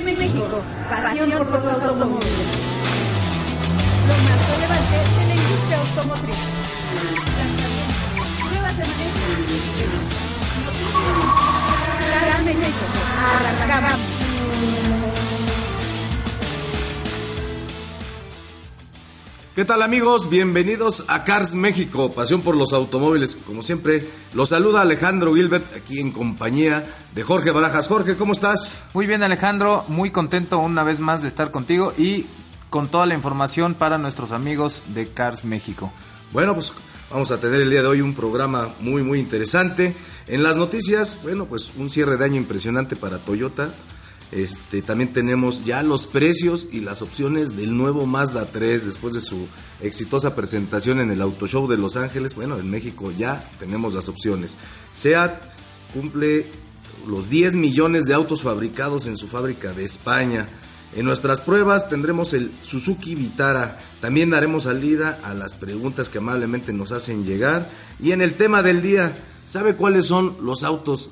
Hazme México, pasión por los automóviles. Lo más relevante de la industria automotriz. Lanzamientos, manejo, noticias, Hazme México, arrancamos. ¿Qué tal amigos? Bienvenidos a Cars México, pasión por los automóviles. Como siempre, los saluda Alejandro Gilbert aquí en compañía de Jorge Barajas. Jorge, ¿cómo estás? Muy bien Alejandro, muy contento una vez más de estar contigo y con toda la información para nuestros amigos de Cars México. Bueno, pues vamos a tener el día de hoy un programa muy muy interesante. En las noticias, bueno, pues un cierre de año impresionante para Toyota. Este, también tenemos ya los precios y las opciones del nuevo Mazda 3 después de su exitosa presentación en el Auto Show de Los Ángeles. Bueno, en México ya tenemos las opciones. SEAT cumple los 10 millones de autos fabricados en su fábrica de España. En nuestras pruebas tendremos el Suzuki Vitara. También daremos salida a las preguntas que amablemente nos hacen llegar. Y en el tema del día, ¿sabe cuáles son los autos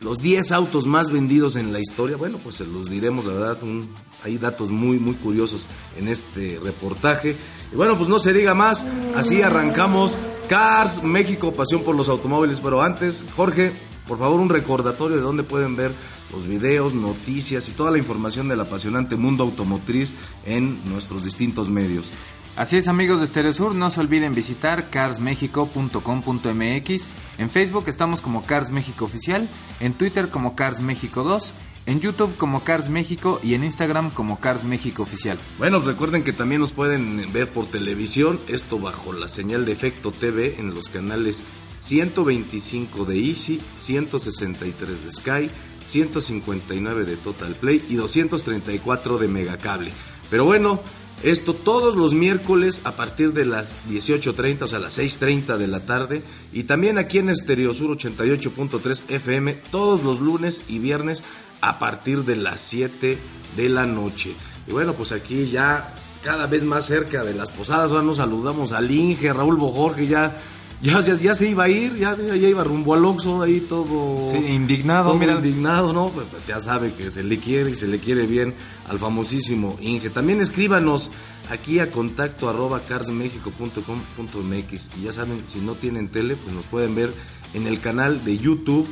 los 10 autos más vendidos en la historia, bueno, pues se los diremos, la verdad, un, hay datos muy, muy curiosos en este reportaje. Y bueno, pues no se diga más, así arrancamos Cars México, pasión por los automóviles. Pero antes, Jorge, por favor, un recordatorio de dónde pueden ver los videos, noticias y toda la información del apasionante mundo automotriz en nuestros distintos medios. Así es amigos de Stereo Sur, no se olviden visitar carsmexico.com.mx. En Facebook estamos como Cars México Oficial, en Twitter como Cars México 2, en YouTube como Cars México y en Instagram como Cars México Oficial. Bueno, recuerden que también nos pueden ver por televisión, esto bajo la señal de Efecto TV en los canales 125 de Easy, 163 de Sky, 159 de Total Play y 234 de Megacable. Pero bueno, esto todos los miércoles a partir de las 18.30, o sea, las 6.30 de la tarde. Y también aquí en Estereosur 88.3 FM todos los lunes y viernes a partir de las 7 de la noche. Y bueno, pues aquí ya cada vez más cerca de las posadas. Ahora nos saludamos al Inge, Raúl Bojorge, ya ya, ya, ya, se iba a ir, ya, ya, iba rumbo al Oxxo, ahí todo... Sí, indignado, todo mira. indignado, ¿no? Pues, pues, ya sabe que se le quiere y se le quiere bien al famosísimo Inge. También escríbanos aquí a contacto arroba carsmexico.com.mx y ya saben, si no tienen tele, pues nos pueden ver en el canal de YouTube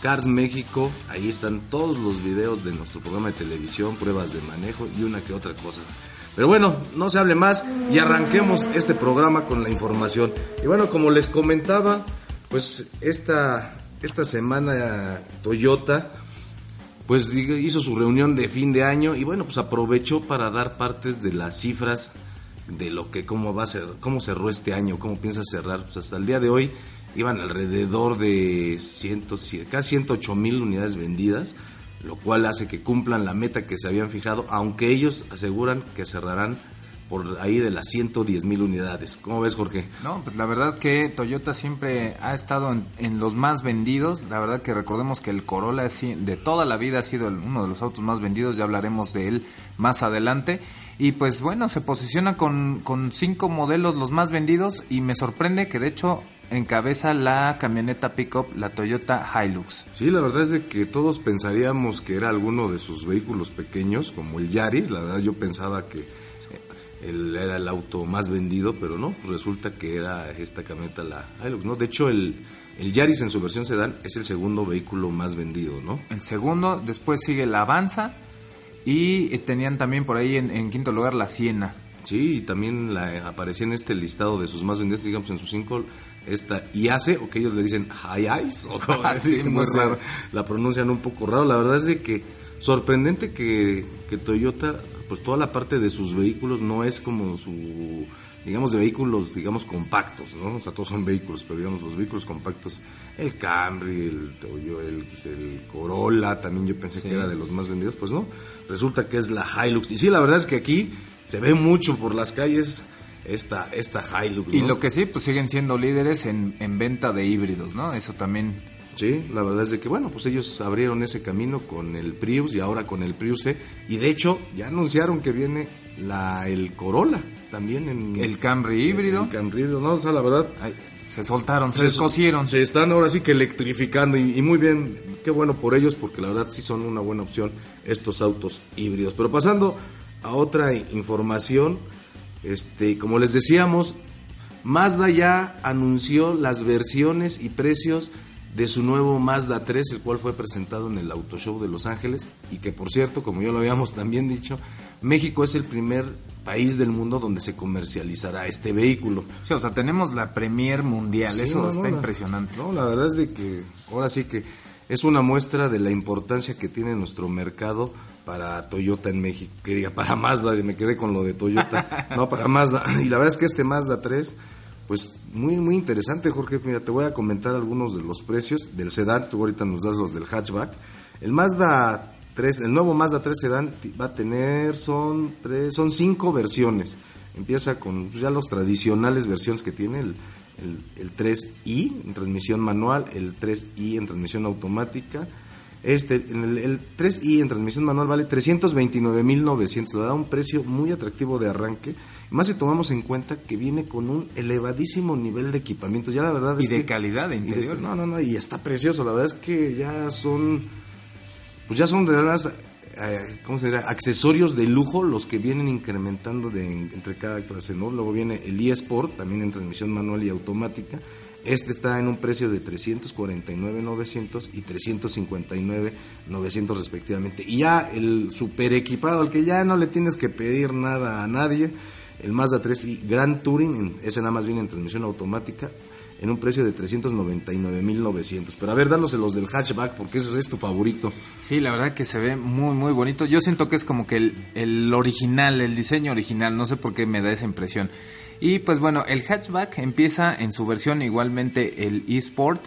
Cars México, ahí están todos los videos de nuestro programa de televisión, pruebas de manejo y una que otra cosa. Pero bueno, no se hable más y arranquemos este programa con la información. Y bueno, como les comentaba, pues esta, esta semana Toyota pues hizo su reunión de fin de año y bueno, pues aprovechó para dar partes de las cifras de lo que cómo va a ser, cómo cerró este año, cómo piensa cerrar. Pues hasta el día de hoy iban alrededor de ciento, casi 108 mil unidades vendidas lo cual hace que cumplan la meta que se habían fijado, aunque ellos aseguran que cerrarán por ahí de las 110 mil unidades. ¿Cómo ves, Jorge? No, pues la verdad que Toyota siempre ha estado en, los más vendidos. La verdad que recordemos que el Corolla de toda la vida ha sido uno de los autos más vendidos. Ya hablaremos de él más adelante. Y pues bueno, se posiciona con, con cinco modelos los más vendidos y me sorprende que de hecho encabeza la camioneta pickup, la Toyota Hilux. Sí, la verdad es de que todos pensaríamos que era alguno de sus vehículos pequeños, como el Yaris. La verdad yo pensaba que él era el auto más vendido, pero no, pues resulta que era esta camioneta la Hilux, ¿no? De hecho, el, el Yaris en su versión sedán es el segundo vehículo más vendido, ¿no? El segundo, después sigue la Avanza y tenían también por ahí en, quinto lugar la Siena. Sí, y también la, aparecía en este listado de sus más vendidos, digamos en sus cinco, esta IACE, o que ellos le dicen High Eyes, o como así, muy raro, la pronuncian un poco raro. La verdad es de que sorprendente que, que Toyota pues toda la parte de sus vehículos no es como su digamos, de vehículos, digamos, compactos, ¿no? O sea, todos son vehículos, pero digamos, los vehículos compactos, el Camry, el Toyo, el, el Corolla, también yo pensé que era de los más vendidos, pues no, resulta que es la Hilux. Y sí, la verdad es que aquí se ve mucho por las calles esta, esta Hilux. Y lo que sí, pues siguen siendo líderes en, en venta de híbridos, ¿no? Eso también Sí, la verdad es de que, bueno, pues ellos abrieron ese camino con el Prius y ahora con el Prius C. Y de hecho, ya anunciaron que viene la el Corolla también en... El Camry híbrido. El, Camry híbrido, no, o sea, la verdad... se soltaron, se, se Se están ahora sí que electrificando y, y, muy bien, qué bueno por ellos porque la verdad sí son una buena opción estos autos híbridos. Pero pasando a otra información, este, como les decíamos, Mazda ya anunció las versiones y precios de su nuevo Mazda 3, el cual fue presentado en el Auto Show de Los Ángeles y que por cierto, como ya lo habíamos también dicho, México es el primer país del mundo donde se comercializará este vehículo. Sí, o sea, tenemos la premier mundial, eso está impresionante. No, la verdad es de que ahora sí que es una muestra de la importancia que tiene nuestro mercado para Toyota en México, que diga para Mazda, me quedé con lo de Toyota, no, para Mazda. Y la verdad es que este Mazda 3 pues muy muy interesante, Jorge. Mira, te voy a comentar algunos de los precios del sedán. Tú ahorita nos das los del hatchback. El Mazda 3, el nuevo Mazda 3 sedán va a tener son tres, son cinco versiones. Empieza con pues, ya los tradicionales versiones que tiene el, el, 3i en transmisión manual, el 3i en transmisión automática. Este, el, el 3i en transmisión manual vale 329.900, le da un precio muy atractivo de arranque más si tomamos en cuenta que viene con un elevadísimo nivel de equipamiento. Ya la verdad es y de calidad de interiores. no, no, no, y está precioso. La verdad es que ya son, pues ya son de verdad, eh, ¿cómo se dirá? Accesorios de lujo los que vienen incrementando de, entre cada clase, ¿no? Luego viene el eSport, también en transmisión manual y automática. Este está en un precio de 349.900 y 359.900 respectivamente. Y ya el super equipado, al que ya no le tienes que pedir nada a nadie, el Mazda 3 y Grand Touring, ese nada más viene en transmisión automática, en un precio de 399.900. Pero a ver, dándose los del hatchback, porque ese es tu favorito. Sí, la verdad que se ve muy, muy bonito. Yo siento que es como que el, el original, el diseño original, no sé por qué me da esa impresión. Y pues bueno, el hatchback empieza en su versión igualmente el eSport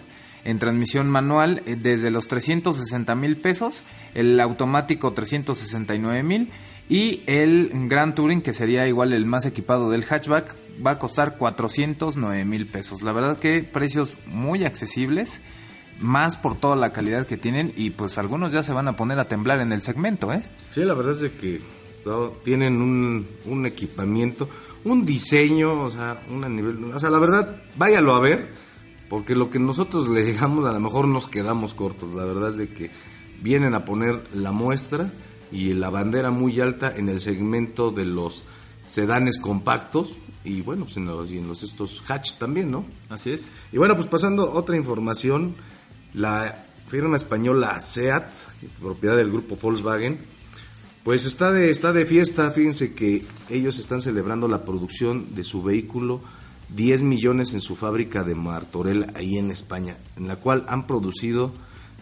en transmisión manual eh, desde los 360 mil pesos, el automático 369 mil y el Grand Touring, que sería igual el más equipado del hatchback, va a costar 409 mil pesos. La verdad que precios muy accesibles, más por toda la calidad que tienen y pues algunos ya se van a poner a temblar en el segmento, ¿eh? Sí, la verdad es que tienen un, un equipamiento, un diseño, o sea, un nivel, o sea, la verdad, váyalo a ver, porque lo que nosotros le digamos a lo mejor nos quedamos cortos. La verdad es de que vienen a poner la muestra y la bandera muy alta en el segmento de los sedanes compactos y bueno, pues en los, y en los estos hatch también, ¿no? Así es. Y bueno, pues pasando otra información, la firma española SEAT, propiedad del grupo Volkswagen, pues está de, está de fiesta, fíjense que ellos están celebrando la producción de su vehículo 10 millones en su fábrica de Martorell ahí en España, en la cual han producido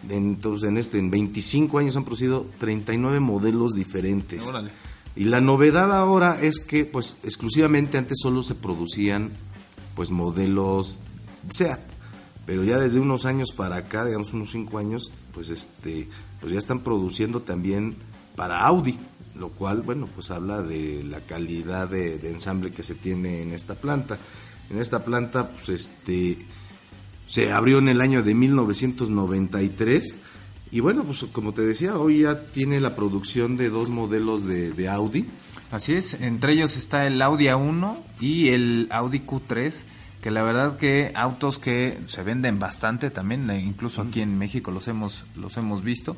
entonces en este en 25 años han producido 39 modelos diferentes. Y la novedad ahora es que pues exclusivamente antes solo se producían pues modelos SEAT, pero ya desde unos años para acá, digamos unos 5 años, pues este pues ya están produciendo también para Audi, lo cual bueno, pues habla de la calidad de, de ensamble que se tiene en esta planta. En esta planta pues este se abrió en el año de 1993 y bueno, pues como te decía, hoy ya tiene la producción de dos modelos de, Audi. Así es, entre ellos está el Audi A1 y el Audi Q3, que la verdad que autos que se venden bastante también, incluso aquí en México los hemos, los hemos visto.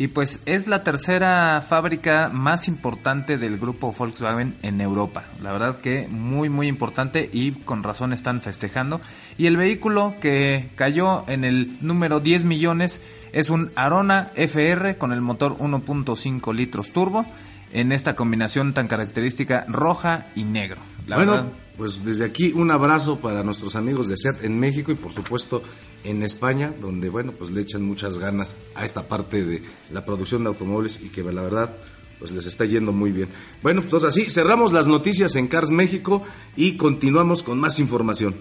Y pues es la tercera fábrica más importante del grupo Volkswagen en Europa. La verdad que muy muy importante y con razón están festejando. Y el vehículo que cayó en el número 10 millones es un Arona FR con el motor 1.5 litros turbo en esta combinación tan característica roja y negro. bueno, pues desde aquí un abrazo para nuestros amigos de SEAT en México y por supuesto en España, donde bueno, pues le echan muchas ganas a esta parte de la producción de automóviles y que la verdad pues les está yendo muy bien. Bueno, pues así cerramos las noticias en Cars México y continuamos con más información.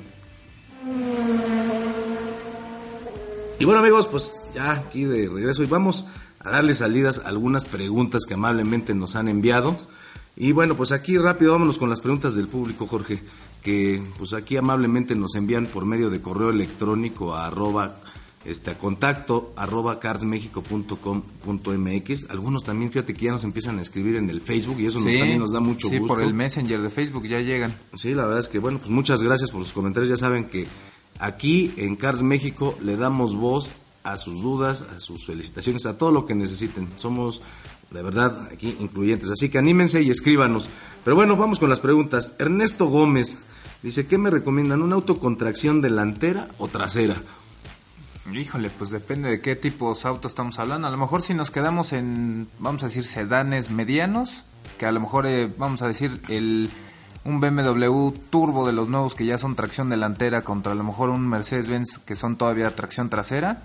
Y bueno amigos, pues ya aquí de regreso y vamos a darle salidas a algunas preguntas que amablemente nos han enviado. Y bueno, pues aquí rápido vámonos con las preguntas del público, Jorge, que pues aquí amablemente nos envían por medio de correo electrónico a arroba este, a contacto arroba carsmexico.com.mx. Algunos también, fíjate que ya nos empiezan a escribir en el Facebook y eso nos, también nos da mucho sí, gusto. por el Messenger de Facebook ya llegan. Sí, la verdad es que, bueno, pues muchas gracias por sus comentarios. Ya saben que aquí en Cars México le damos voz a sus dudas, a sus felicitaciones, a todo lo que necesiten. Somos, de verdad, aquí incluyentes. Así que anímense y escríbanos. Pero bueno, vamos con las preguntas. Ernesto Gómez dice, ¿qué me recomiendan? ¿Un auto con tracción delantera o trasera? Híjole, pues depende de qué tipos de autos estamos hablando. A lo mejor si nos quedamos en, vamos a decir, sedanes medianos, que a lo mejor, eh, vamos a decir, el un BMW turbo de los nuevos que ya son tracción delantera contra a lo mejor un Mercedes-Benz que son todavía tracción trasera.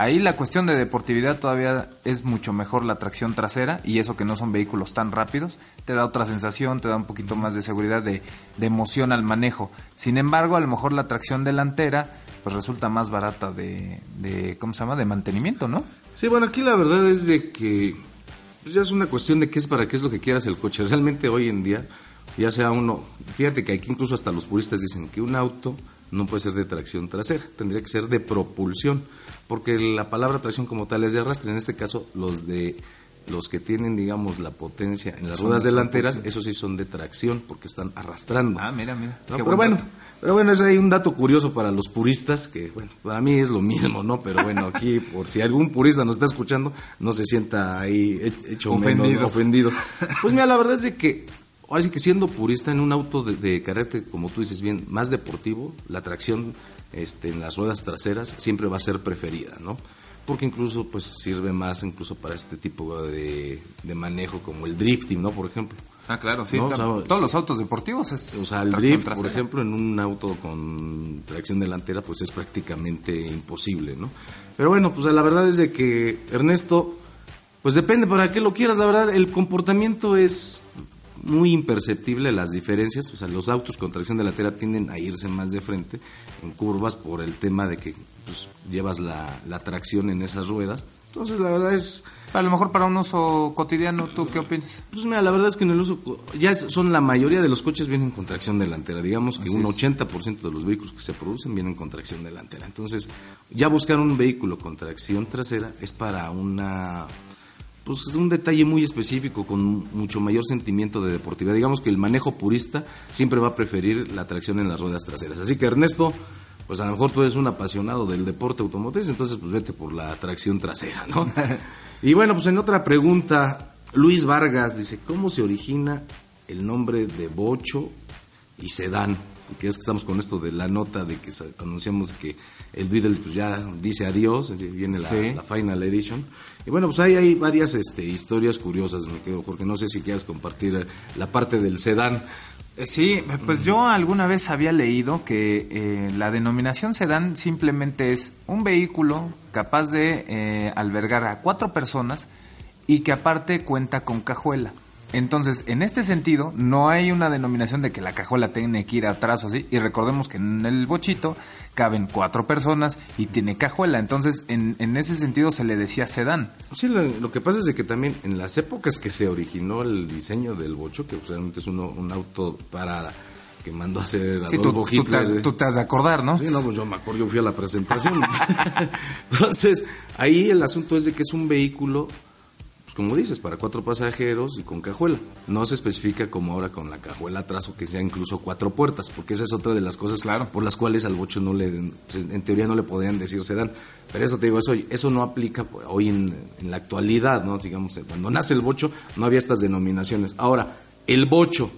Ahí la cuestión de deportividad todavía es mucho mejor la tracción trasera y eso que no son vehículos tan rápidos, te da otra sensación, te da un poquito más de seguridad, de, de emoción al manejo. Sin embargo, a lo mejor la tracción delantera pues resulta más barata de, de ¿cómo se llama? De mantenimiento, ¿no? Sí, bueno, aquí la verdad es de que pues ya es una cuestión de qué es para qué es lo que quieras el coche. Realmente hoy en día, ya sea uno, fíjate que aquí incluso hasta los puristas dicen que un auto no puede ser de tracción trasera, tendría que ser de propulsión, porque la palabra tracción como tal es de arrastre, en este caso los de los que tienen, digamos, la potencia en las Son ruedas de delanteras, propulsión. esos sí son de tracción, porque están arrastrando. Ah, mira, mira. Pero buen bueno, pero bueno, es ahí un dato curioso para los puristas, que bueno, para mí es lo mismo, ¿no? Pero bueno, aquí, por si algún purista nos está escuchando, no se sienta ahí he- hecho Ofendido. menos, ofendido. Pues mira, la verdad es de que, ahora sí que siendo purista en un auto de, de carácter, como tú dices bien, más deportivo, la tracción este, en las ruedas traseras siempre va a ser preferida, ¿no? Porque incluso pues sirve más incluso para este tipo de, de manejo como el drifting, ¿no? Por ejemplo. Ah, claro, sí. No, o tam- sea, todos sí. los autos deportivos es O sea, el drift, por ejemplo, en un auto con tracción delantera, pues es prácticamente imposible, ¿no? Pero bueno, pues la verdad es de que Ernesto, pues depende para qué lo quieras, la verdad, el comportamiento es muy imperceptible las diferencias, o sea, los autos con tracción delantera tienden a irse más de frente en curvas por el tema de que pues, llevas la, la tracción en esas ruedas. Entonces, la verdad es, A lo mejor para un uso cotidiano, ¿tú qué opinas? pues mira, la verdad es que en el uso, ya son la mayoría de los coches vienen con tracción delantera. Digamos que Así un es. 80% de los vehículos que se producen vienen con tracción delantera. Entonces, ya buscar un vehículo con tracción trasera es para una pues un detalle muy específico con mucho mayor sentimiento de deportividad. Digamos que el manejo purista siempre va a preferir la tracción en las ruedas traseras. Así que Ernesto, pues a lo mejor tú eres un apasionado del deporte automotriz, entonces pues vete por la tracción trasera, ¿no? y bueno, pues en otra pregunta, Luis Vargas dice, ¿cómo se origina el nombre de Bocho y Sedán? Que es que estamos con esto de la nota de que anunciamos que el Beatle pues ya dice adiós, viene la, Sí. la Final Edition. Y bueno, pues ahí hay varias este, historias curiosas, me quedo, Jorge. No sé si quieras compartir eh, la parte del sedán. Eh, Sí, pues yo alguna vez había leído que eh, la denominación sedán simplemente es un vehículo capaz de eh, albergar a cuatro personas y que aparte cuenta con cajuela. Entonces, en este sentido, no hay una denominación de que la cajuela tiene que ir atrás o así. Y recordemos que en el bochito caben cuatro personas y tiene cajuela. Entonces, en, en ese sentido se le decía sedán. Sí, lo, lo que pasa es de que también en las épocas que se originó el diseño del bocho, que realmente es uno- un auto para que mandó a hacer Sí, tú, te, Hitler, ¿eh? tú te has de acordar, ¿no? Sí, no, pues yo me acuerdo, yo fui a la presentación. Entonces, ahí el asunto es de que es un vehículo, pues como dices, para cuatro pasajeros y con cajuela. No se especifica como ahora con la cajuela atrás o que sea incluso cuatro puertas, porque esa es otra de las cosas Claro. por las cuales al bocho no le, en teoría no le podrían decir sedán. Pero eso te digo, eso, eso no aplica hoy en, en la actualidad, ¿no? Digamos, cuando nace el bocho no había estas denominaciones. Ahora, el bocho,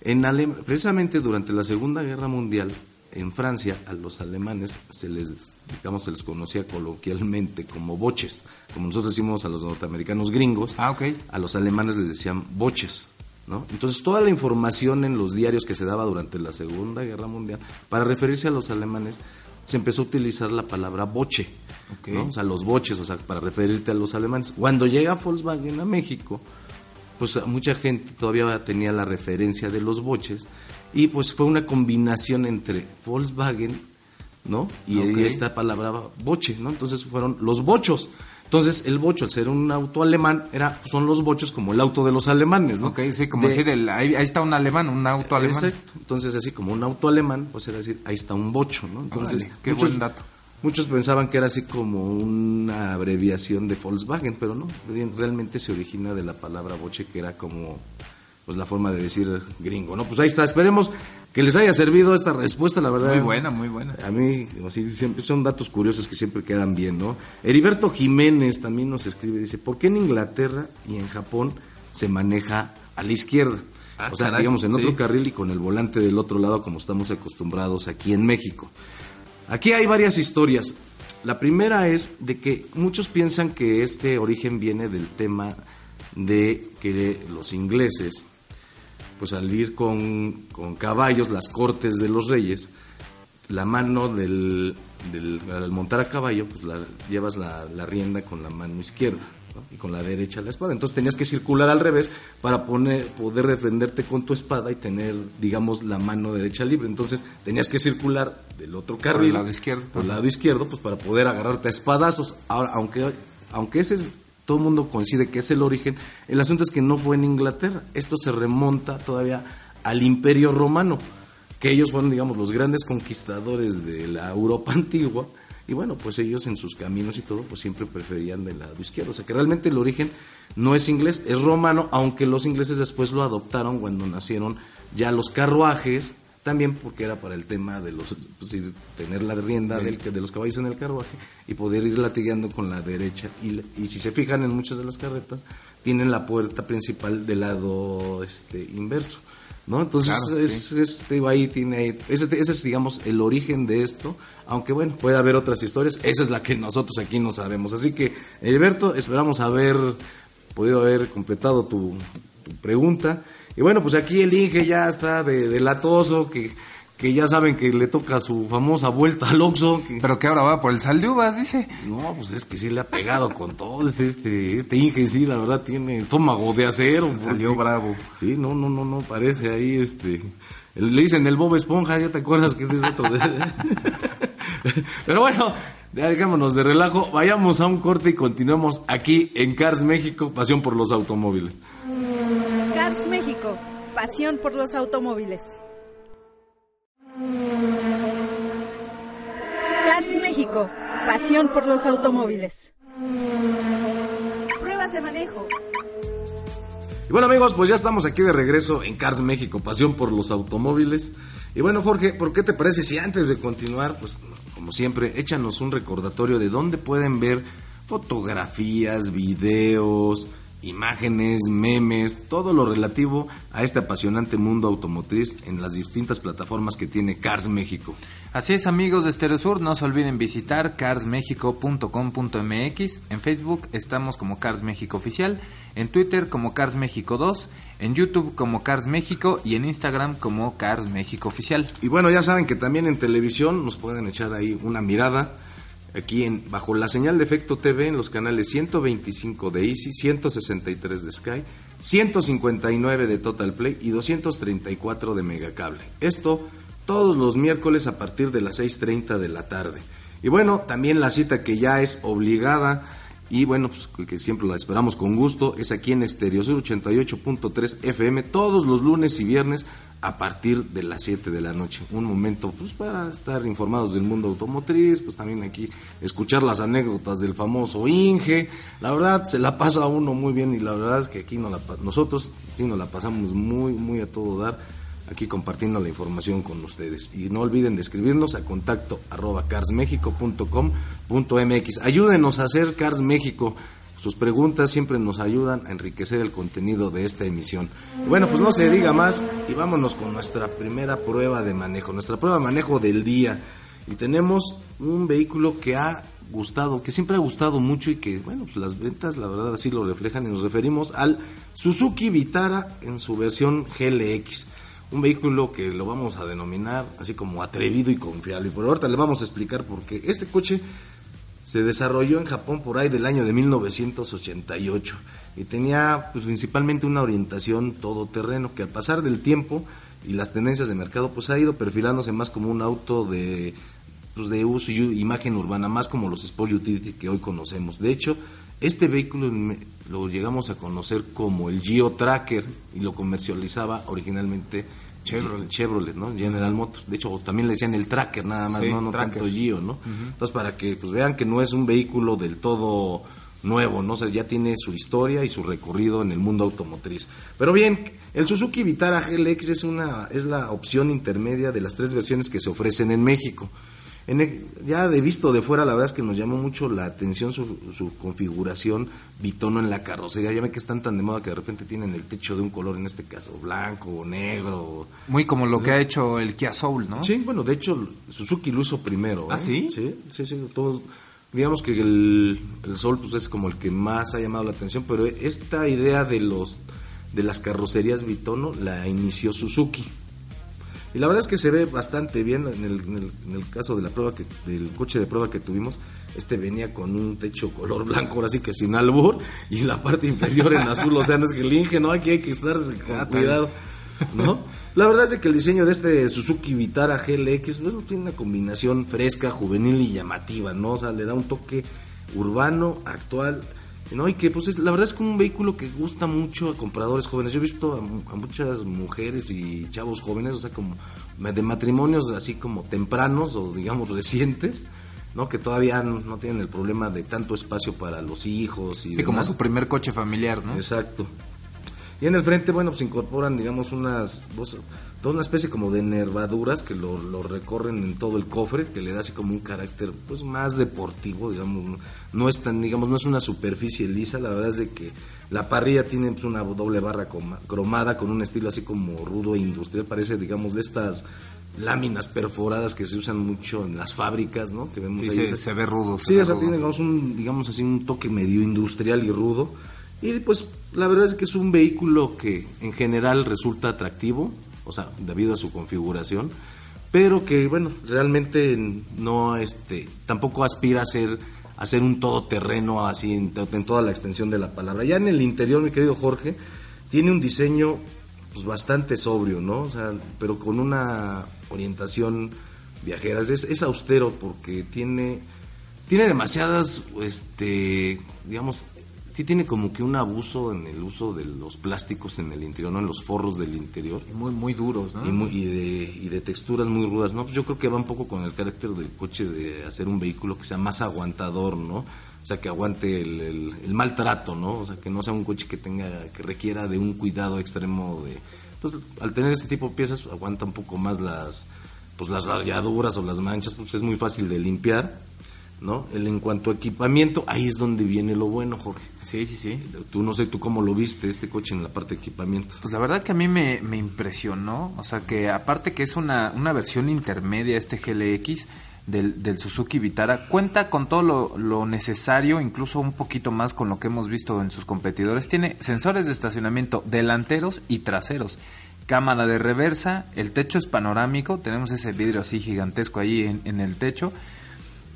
en Alem- precisamente durante la Segunda Guerra Mundial, en Francia, a los alemanes se les, digamos, se les conocía coloquialmente como boches, como nosotros decimos a los norteamericanos gringos, Ah, ok. a los alemanes les decían boches, ¿no? Entonces toda la información en los diarios que se daba durante la Segunda Guerra Mundial, para referirse a los alemanes, se empezó a utilizar la palabra boche. ¿no? O sea, los boches, o sea, para referirte a los alemanes. Cuando llega Volkswagen a México, pues mucha gente todavía tenía la referencia de los boches y pues fue una combinación entre Volkswagen, ¿no? Y, Ok. esta palabra boche, ¿no? Entonces fueron los bochos. Entonces el bocho, al ser un auto alemán, era pues, son los bochos como el auto de los alemanes, ¿no? Ok, sí, como De- decir, el- ahí, ahí está un alemán, un auto alemán. Exacto. Entonces, así como un auto alemán, pues era decir, ahí está un bocho, ¿no? Entonces, Órale, qué buen dato. Muchos pensaban que era así como una abreviación de Volkswagen, pero no, re- realmente se origina de la palabra boche, que era como pues la forma de decir gringo, ¿no? Pues ahí está, esperemos que les haya servido esta respuesta, la verdad. Muy buena, muy buena. A mí, así, siempre son datos curiosos que siempre quedan bien, ¿no? Heriberto Jiménez también nos escribe, dice, ¿por qué en Inglaterra y en Japón se maneja a la izquierda? Ah, o sea, caray, digamos, en otro carril y con el volante del otro lado, como estamos acostumbrados aquí en México. Aquí hay varias historias. La primera es de que muchos piensan que este origen viene del tema de que los ingleses, pues al ir con, con caballos, las cortes de los reyes, la mano del, del- al montar a caballo, pues la, llevas la, la rienda con la mano izquierda ¿no? y con la derecha la espada. Entonces tenías que circular al revés para poner, poder defenderte con tu espada y tener, digamos, la mano derecha libre. Entonces tenías que circular del otro carril, el lado izquierdo. por el lado izquierdo, pues para poder agarrarte a espadazos. Ahora, aunque, aunque ese es, todo el mundo coincide que es el origen, el asunto es que no fue en Inglaterra. Esto se remonta todavía al Imperio Romano, que ellos fueron, digamos, los grandes conquistadores de la Europa antigua. Y bueno, pues ellos en sus caminos y todo, pues siempre preferían del lado izquierdo. O sea que realmente el origen no es inglés, es romano, aunque los ingleses después lo adoptaron cuando nacieron ya los carruajes, también porque era para el tema de los pues, tener la rienda del, de los caballos en el carruaje y poder ir latigando con la derecha. Y, y si se fijan en muchas de las carretas, tienen la puerta principal del lado este inverso. ¿No? Entonces, Claro, es, es- digo, ahí tiene, ese, ese es, digamos, el origen de esto, aunque bueno, puede haber otras historias, esa es la que nosotros aquí no sabemos. Así que, Heriberto, esperamos haber podido haber completado tu, tu pregunta. Y bueno, pues aquí el Inge ya está de, de latoso, que, que ya saben que le toca su famosa vuelta al Oxxo. que- Pero que ahora va por el sal de uvas, dice. no, pues es que sí le ha pegado con todo. Este, este, este Inge sí, la verdad, tiene estómago de acero. Salió porque- bravo. Sí, no, no, no, no, parece ahí, este... Le dicen el Bob Esponja, ¿ya te acuerdas que es otro? Pero bueno, ya dejémonos de relajo, vayamos a un corte y continuemos aquí en Cars México, pasión por los automóviles. Cars México, pasión por los automóviles. Cars México, pasión por los automóviles. Pruebas de manejo. Y bueno amigos, pues ya estamos aquí de regreso en Cars México, pasión por los automóviles. Y bueno Jorge, ¿por qué te parece si antes de continuar, pues como siempre, échanos un recordatorio de dónde pueden ver fotografías, videos, imágenes, memes, todo lo relativo a este apasionante mundo automotriz en las distintas plataformas que tiene Cars México. Así es, amigos de Stereo Sur, no se olviden visitar carsmexico.com.mx. En Facebook estamos como Cars México Oficial, en Twitter como Cars México 2, en YouTube como Cars México y en Instagram como Cars México Oficial. Y bueno, ya saben que también en televisión nos pueden echar ahí una mirada. Aquí en bajo la señal de Efecto TV en los canales 125 de Easy, 163 de Sky, 159 de Total Play y 234 de Megacable. Esto todos los miércoles a partir de las 6.30 de la tarde. Y bueno, también la cita que ya es obligada y bueno, pues que- siempre la esperamos con gusto, es aquí en Estereo Sur 88.3 FM todos los lunes y viernes a partir de las 7 de la noche. Un momento pues para estar informados del mundo automotriz, pues también aquí escuchar las anécdotas del famoso Inge. La verdad se la pasa a uno muy bien y la verdad es que aquí nos la nosotros sí nos la pasamos muy muy a todo dar aquí compartiendo la información con ustedes. Y no olviden de escribirnos a contacto arroba carsmexico.com.mx. Ayúdenos a hacer Cars México. Sus preguntas siempre nos ayudan a enriquecer el contenido de esta emisión. Bueno, pues no se diga más y vámonos con nuestra primera prueba de manejo, nuestra prueba de manejo del día. Y tenemos un vehículo que ha gustado, que siempre ha gustado mucho y que, bueno, pues las ventas, la verdad, así lo reflejan y nos referimos al Suzuki Vitara en su versión GLX. Un vehículo que lo vamos a denominar así como atrevido y confiable. Y por ahorita le vamos a explicar por qué. Este coche Se desarrolló en Japón por ahí del año de 1988 y tenía pues, principalmente una orientación todoterreno que al pasar del tiempo y las tendencias de mercado pues ha ido perfilándose más como un auto de pues, de uso y imagen urbana, más como los Sport Utility que hoy conocemos. De hecho, este vehículo lo llegamos a conocer como el Geo Tracker y lo comercializaba originalmente Chevrolet, Chevrolet, ¿no? General Motors. De hecho, también le decían el Tracker nada más, no, no tanto Geo, ¿no? Entonces, para que pues vean que no es un vehículo del todo nuevo, ¿no? O ya tiene su historia y su recorrido en el mundo automotriz. Pero bien, el Suzuki Vitara GLX es una es la opción intermedia de las tres versiones que se ofrecen en México. En ya de visto de fuera, la verdad es que nos llamó mucho la atención su, su configuración bitono en la carrocería. Ya ve que están tan de moda que de repente tienen el techo de un color, en este caso blanco o negro. Muy como lo que ha hecho el Kia Soul, ¿no? Sí, bueno, de hecho Suzuki lo hizo primero. ¿Ah, sí? Sí, sí, sí. Todos, digamos que el, el Soul pues, es como el que más ha llamado la atención, pero esta idea de los de las carrocerías bitono la inició Suzuki. Y la verdad es que se ve bastante bien en el, en el, caso de la prueba que del coche de prueba que tuvimos. Este venía con un techo color blanco, ahora sí que sin albur, y la parte inferior en azul. O sea, no es que el Inge, no, aquí hay que estar con ah, cuidado, ¿no? La verdad es que el diseño de este Suzuki Vitara GLX, bueno, tiene una combinación fresca, juvenil y llamativa, ¿no? O sea, le da un toque urbano, actual, ¿no? Y que pues la verdad es que un vehículo que gusta mucho a compradores jóvenes. Yo he visto a, muchas mujeres y chavos jóvenes, o sea, como de matrimonios así como tempranos o digamos recientes, ¿no? Que todavía no, tienen el problema de tanto espacio para los hijos y sí, como su primer coche familiar, ¿no? Exacto. Y en el frente, bueno, pues incorporan, digamos, unas dos, toda una especie como de nervaduras que lo, lo, recorren en todo el cofre, que le da así como un carácter, pues, más deportivo, digamos, no es tan, digamos, no es una superficie lisa, la verdad es de que la parrilla tiene pues, una doble barra cromada con un estilo así como rudo e industrial, parece, digamos, de estas láminas perforadas que se usan mucho en las fábricas, ¿no? Que vemos ahí. Se, ve rudo. Sí, o sea, tiene, digamos, un, digamos así, un toque medio industrial y rudo. Y pues la verdad es que es un vehículo que en general resulta atractivo, o sea, debido a su configuración, pero que bueno, realmente no este tampoco aspira a ser a ser un todoterreno así en, toda la extensión de la palabra. Ya en el interior, mi querido Jorge, tiene un diseño pues bastante sobrio, ¿no? O sea, pero con una orientación viajera. Es, es austero porque tiene tiene demasiadas este digamos sí tiene como que un abuso en el uso de los plásticos en el interior, ¿no? En los forros del interior. muy, muy duros, ¿no? Y, muy, y, de, y de texturas muy rudas, ¿no? Pues yo creo que va un poco con el carácter del coche de hacer un vehículo que sea más aguantador, ¿no? O sea, que aguante el, el, maltrato, ¿no? O sea, que no sea un coche que tenga, que requiera de un cuidado extremo de... Entonces, al tener este tipo de piezas, aguanta un poco más las, pues las rayaduras o las manchas, pues es muy fácil de limpiar ¿no? El, en cuanto a equipamiento, ahí es donde viene lo bueno, Jorge. Sí, sí, sí. Tú no sé tú cómo lo viste este coche en la parte de equipamiento. Pues la verdad que a mí me, me impresionó, o sea que aparte que es una, una versión intermedia este GLX del, del Suzuki Vitara, cuenta con todo lo, lo, necesario, incluso un poquito más con lo que hemos visto en sus competidores. Tiene sensores de estacionamiento delanteros y traseros. Cámara de reversa, el techo es panorámico, tenemos ese vidrio así gigantesco ahí en, en el techo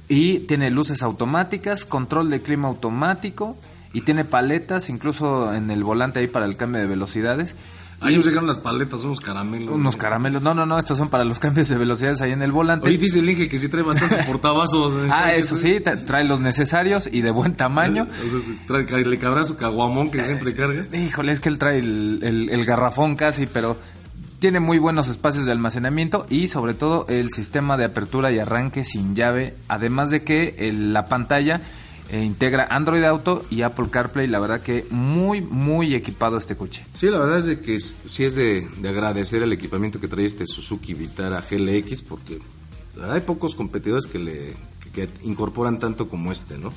y tiene luces automáticas, control de clima automático y tiene paletas, incluso en el volante ahí para el cambio de velocidades. Ahí nos llegaron las paletas, unos caramelos. Unos caramelos. No, no, no, estos son para los cambios de velocidades ahí en el volante. Hoy dice el Inge que sí trae bastantes portavasos. ah, eso sí, trae los necesarios y de buen tamaño. Trae, le cabrá su caguamón que siempre carga. Híjole, es que él trae el, el garrafón casi, pero tiene muy buenos espacios de almacenamiento y sobre todo el sistema de apertura y arranque sin llave, además de que la pantalla eh, integra Android Auto y Apple CarPlay, la verdad que muy muy equipado este coche. Sí, la verdad es de que sí es de, agradecer el equipamiento que trae este Suzuki Vitara GLX porque hay pocos competidores que le incorporan tanto como este, ¿no?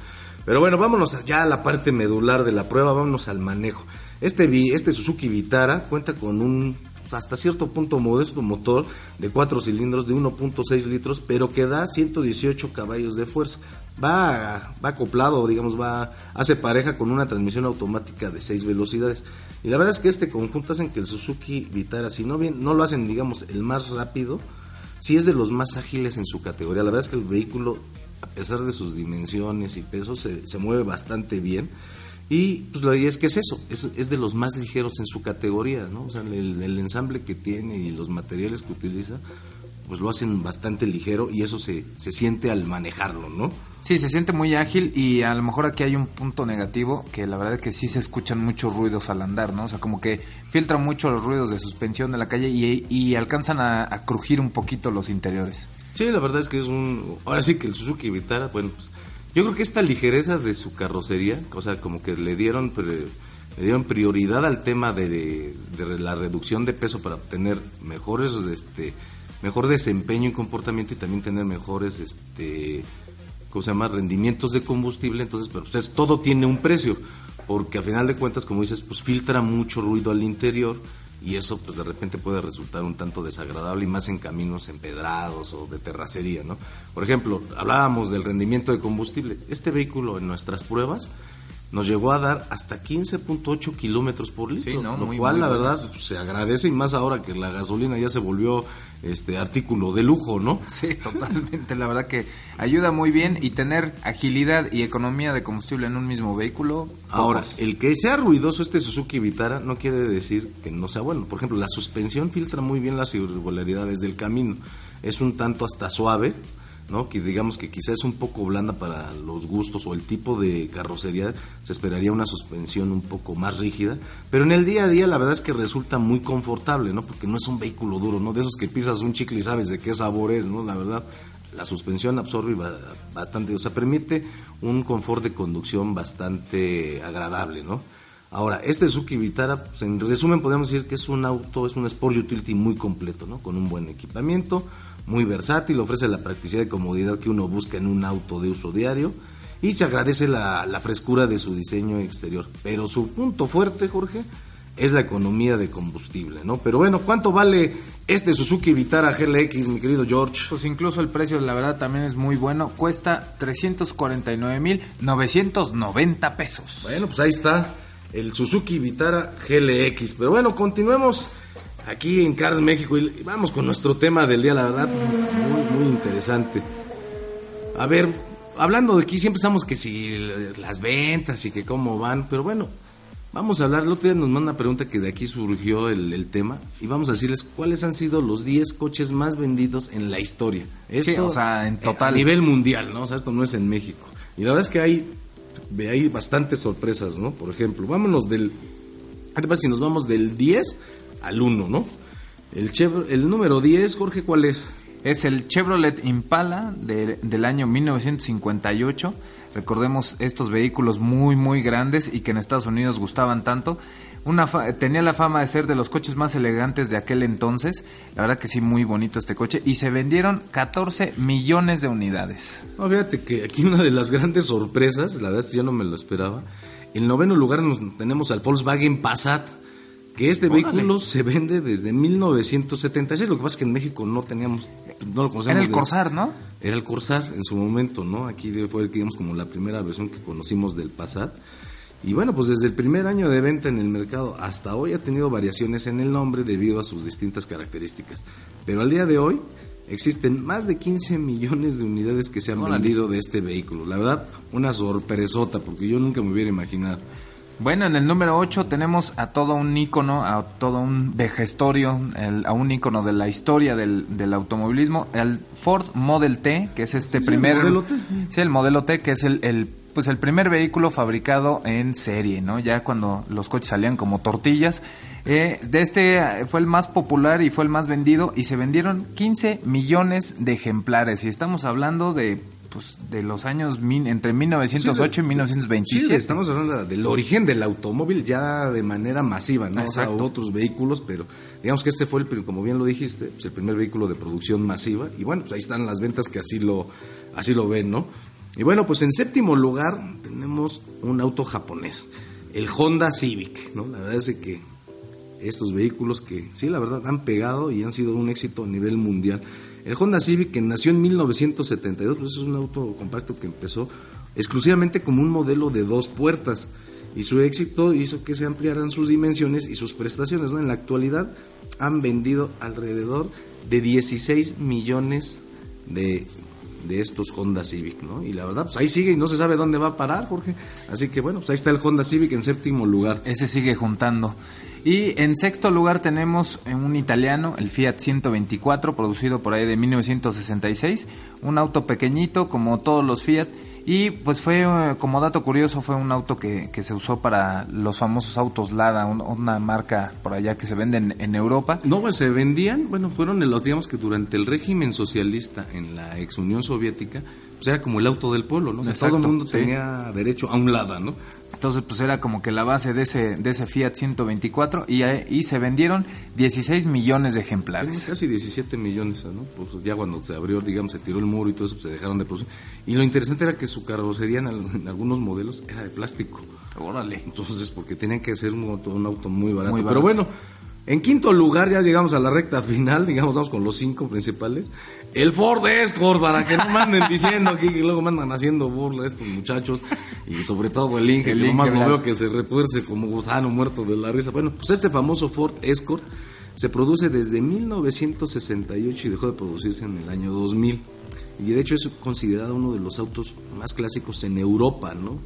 Pero bueno, vámonos ya a la parte medular de la prueba, vámonos al manejo. Este, este Suzuki Vitara cuenta con un hasta cierto punto modesto motor de 4 cilindros de 1.6 litros, pero que da 118 caballos de fuerza. Va, va acoplado, digamos, va, hace pareja con una transmisión automática de 6 velocidades. Y la verdad es que este conjunto hacen que el Suzuki Vitara, si no bien, no lo hacen, digamos, el más rápido, si es de los más ágiles en su categoría. La verdad es que el vehículo a pesar de sus dimensiones y pesos, se, se mueve bastante bien. Y pues la idea es que es eso, es, es de los más ligeros en su categoría, ¿no? O sea, el, el ensamble que tiene y los materiales que utiliza, pues lo hacen bastante ligero y eso se, se siente al manejarlo, ¿no? Sí, se siente muy ágil y a lo mejor aquí hay un punto negativo que la verdad es que sí se escuchan muchos ruidos al andar, ¿no? O sea, como que filtran mucho los ruidos de suspensión de la calle y, y alcanzan a, a crujir un poquito los interiores. Sí, la verdad es que es un... Ahora sí que el Suzuki Vitara, bueno, pues yo creo que esta ligereza de su carrocería, o sea, como que le dieron, le dieron prioridad al tema de, de- la reducción de peso para obtener mejores, este, mejor desempeño y comportamiento y también tener mejores, este, ¿cómo se? Rendimientos de combustible. Entonces, pero pues es- todo tiene un precio, porque a final de cuentas, como dices, pues filtra mucho ruido al interior y eso pues de repente puede resultar un tanto desagradable y más en caminos empedrados o de terracería, ¿no? Por ejemplo, hablábamos del rendimiento de combustible. Este vehículo en nuestras pruebas nos llegó a dar hasta 15.8 kilómetros por litro, Sí, ¿no? lo Muy, cual muy la verdad pues, se agradece y más ahora que la gasolina ya se volvió este artículo de lujo, ¿no? Sí, totalmente. La verdad que ayuda muy bien y tener agilidad y economía de combustible en un mismo vehículo. Ahora, pocos. el que sea ruidoso este Suzuki Vitara no quiere decir que no sea bueno. Por ejemplo, la suspensión filtra muy bien las irregularidades del camino. Es un tanto hasta suave, ¿no? Que digamos que quizás es un poco blanda para los gustos o el tipo de carrocería. Se esperaría una suspensión un poco más rígida. Pero en el día a día la verdad es que resulta muy confortable, ¿no? Porque no es un vehículo duro, ¿no? De esos que pisas un chicle y sabes de qué sabor es, ¿no? La verdad la suspensión absorbe ba- bastante, o sea, permite un confort de conducción bastante agradable, ¿no? Ahora, este Suzuki Vitara, pues, en resumen podemos decir que es un auto, es un Sport Utility muy completo, ¿no? Con un buen equipamiento, muy versátil, ofrece la practicidad y comodidad que uno busca en un auto de uso diario y se agradece la, la frescura de su diseño exterior. Pero su punto fuerte, Jorge, es la economía de combustible, ¿no? Pero bueno, ¿cuánto vale este Suzuki Vitara GLX, mi querido George? Pues incluso el precio, la verdad, también es muy bueno. Cuesta 349.990 pesos. Bueno, pues ahí está el Suzuki Vitara GLX. Pero bueno, continuemos aquí en Cars México y vamos con nuestro tema del día, la verdad, muy, muy interesante. A ver, hablando de aquí, siempre estamos que si las ventas y que cómo van, pero bueno, vamos a hablar. El otro día nos manda una pregunta que de aquí surgió el, el tema y vamos a decirles cuáles han sido los 10 coches más vendidos en la historia. Sí, o sea, en total. A nivel mundial, ¿no? O sea, esto no es en México. Y la verdad es que hay, hay bastantes sorpresas, ¿no? Por ejemplo, vámonos del. ¿Qué te parece si nos vamos del 10 al 1, ¿no? El, Chevro- el número 10, Jorge, ¿cuál es? Es el Chevrolet Impala de- del año 1958. Recordemos estos vehículos muy muy grandes y que en Estados Unidos gustaban tanto. Una fa- tenía la fama de ser de los coches más elegantes de aquel entonces. La verdad que sí, muy bonito este coche. Y se vendieron 14 millones de unidades. No, fíjate que aquí una de las grandes sorpresas, la verdad es que yo no me lo esperaba. En noveno lugar nos tenemos al Volkswagen Passat, que este Órale. vehículo se vende desde 1976. Lo que pasa es que en México no teníamos, no lo conocemos. Era el Corsair, ¿no? Era el Corsair en su momento, ¿no? Aquí fue, digamos, como la primera versión que conocimos del Passat. Y bueno, pues desde el primer año de venta en el mercado hasta hoy ha tenido variaciones en el nombre debido a sus distintas características. Pero al día de hoy existen más de 15 millones de unidades que se han Órale. vendido de este vehículo. La verdad, una sorpresota, porque yo nunca me hubiera imaginado. Bueno, en el número 8 tenemos a todo un ícono, a todo un vejestorio, el- a un ícono de la historia del, del automovilismo, el Ford Model T, que es este el primer... modelo T. Sí, el modelo T, que es el, el, pues el primer vehículo fabricado en serie, ¿no? Ya cuando los coches salían como tortillas. Eh, de este fue el más popular y fue el más vendido y se vendieron 15 millones de ejemplares. Y estamos hablando de... Pues de los años min- entre 1908 Sí, y de- 1927. Sí, estamos hablando del origen del automóvil ya de manera masiva, ¿no? O sea, otros vehículos, pero digamos que este fue, el, como bien lo dijiste, pues el primer vehículo de producción masiva. Y bueno, pues ahí están las ventas que así lo, así lo ven, ¿no? Y bueno, pues en séptimo lugar tenemos un auto japonés, el Honda Civic, ¿no? La verdad es que estos vehículos que sí, la verdad, han pegado y han sido un éxito a nivel mundial. El Honda Civic, que nació en 1972, pues es un auto compacto que empezó exclusivamente como un modelo de dos puertas y su éxito hizo que se ampliaran sus dimensiones y sus prestaciones. En la actualidad han vendido alrededor de 16 millones de de estos Honda Civic, ¿no? Y la verdad, pues ahí sigue y no se sabe dónde va a parar, Jorge. Así que bueno, pues ahí está el Honda Civic en séptimo lugar. Ese sigue juntando. Y en sexto lugar tenemos un italiano, el Fiat 124, producido por ahí de 1966. Un auto pequeñito, como todos los Fiat. Y pues fue, eh, como dato curioso, fue un auto que, que se usó para los famosos autos Lada, una marca por allá que se vende en, Europa. No, pues se vendían, bueno, fueron los, digamos que durante el régimen socialista en la ex Unión Soviética, pues era como el auto del pueblo, ¿no? O sea, todo el mundo tenía derecho a un Lada, ¿no? Entonces, pues era como que la base de ese, de ese Fiat 124 y, y se vendieron 16 millones de ejemplares. Casi 17 millones, ¿no? Pues ya cuando se abrió, digamos, se tiró el muro y todo eso, pues se dejaron de producir. Y lo interesante era que su carrocería en, algunos modelos era de plástico. Órale. Entonces, porque tenían que ser un auto, un auto muy, barato. muy barato. Pero bueno, en quinto lugar, ya llegamos a la recta final, digamos, vamos con los cinco principales. El Ford Escort, para que no manden diciendo aquí que luego mandan haciendo burla estos muchachos. Y sobre todo el Inge, que nomás lo veo que se retuerce como gusano muerto de la risa. Bueno, pues este famoso Ford Escort se produce desde 1968 y dejó de producirse en el año 2000. Y de hecho es considerado uno de los autos más clásicos en Europa, ¿no?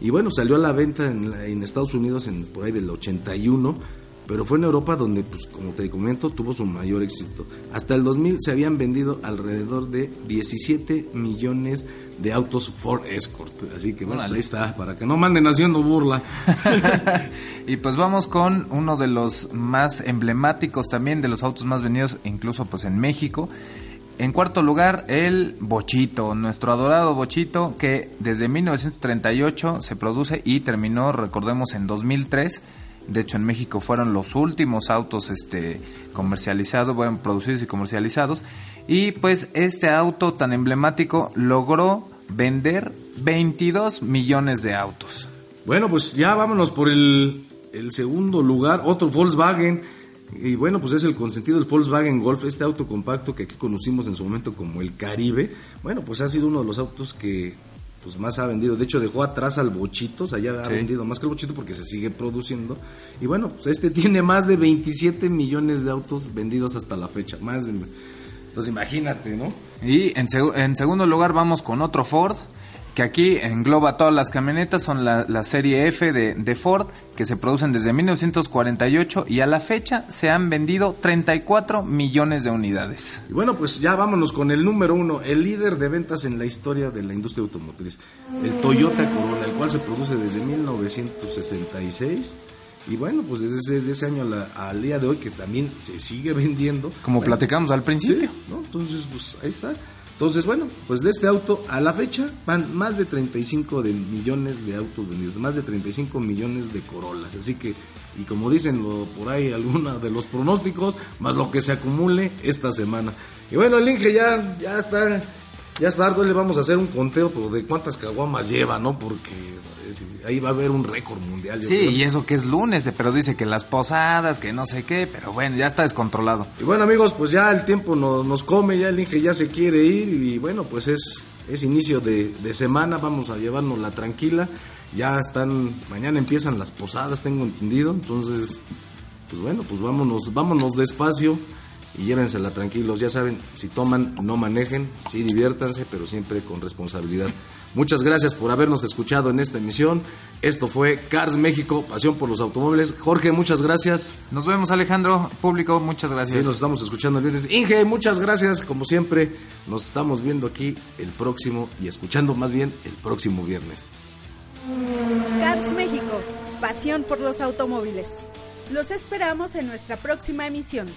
Y bueno, salió a la venta en, en Estados Unidos en, por ahí del 81 pero fue en Europa donde, pues como te comento, tuvo su mayor éxito. Hasta el 2000 se habían vendido alrededor de 17 millones de autos Ford Escort. Así que bueno, pues, ahí está, para que no manden haciendo burla. y pues vamos con uno de los más emblemáticos también, de los autos más vendidos, incluso pues en México. En cuarto lugar, el Bochito, nuestro adorado Bochito, que desde 1938 se produce y terminó, recordemos, en 2003 de hecho, en México fueron los últimos autos este, comercializados, bueno, producidos y comercializados. Y pues este auto tan emblemático logró vender 22 millones de autos. Bueno, pues ya vámonos por el, el segundo lugar, otro Volkswagen. Y bueno, pues es el consentido del Volkswagen Golf, este auto compacto que aquí conocimos en su momento como el Caribe. Bueno, pues ha sido uno de los autos que pues más ha vendido. De hecho, dejó atrás al Bochito, o sea, ya ha vendido más que el Bochito porque se sigue produciendo. Y bueno, pues este tiene más de 27 millones de autos vendidos hasta la fecha. Más de... Entonces imagínate, ¿no? Y en, en segundo lugar vamos con otro Ford, que aquí engloba todas las camionetas, son la, serie F de, Ford, que se producen desde 1948 y a la fecha se han vendido 34 millones de unidades. Y bueno, pues ya vámonos con el número uno, el líder de ventas en la historia de la industria automotriz, el Toyota Corolla, el cual se produce desde 1966. Y bueno, pues desde, ese año al día de hoy que también se sigue vendiendo. Como platicamos al principio. ¿no? Entonces, pues ahí está. Entonces, bueno, pues de este auto a la fecha van más de 35 de millones de autos vendidos, más de 35 millones de Corolas. Así que, y como dicen por ahí algunos de los pronósticos, más lo que se acumule esta semana. Y bueno, el Inge ya, ya está ya está tarde le vamos a hacer un conteo pero de cuántas caguamas lleva, ¿no? Porque ahí va a haber un récord mundial. Sí, y eso que es lunes, pero dice que las posadas, que no sé qué, pero bueno, ya está descontrolado. Y bueno, amigos, pues ya el tiempo nos, nos come, ya el Inge ya se quiere ir y bueno, pues es, es inicio de, de semana, vamos a llevarnos la tranquila. Ya están, mañana empiezan las posadas, tengo entendido, entonces, pues bueno, pues vámonos, vámonos despacio y llévensela tranquilos. Ya saben, si toman, no manejen, sí diviértanse, pero siempre con responsabilidad. Muchas gracias por habernos escuchado en esta emisión. Esto fue Cars México, pasión por los automóviles. Jorge, muchas gracias. Nos vemos, Alejandro. Público, muchas gracias. Sí, nos estamos escuchando el viernes. Inge, muchas gracias. Como siempre, nos estamos viendo aquí el próximo y escuchando más bien el próximo viernes. Cars México, pasión por los automóviles. Los esperamos en nuestra próxima emisión.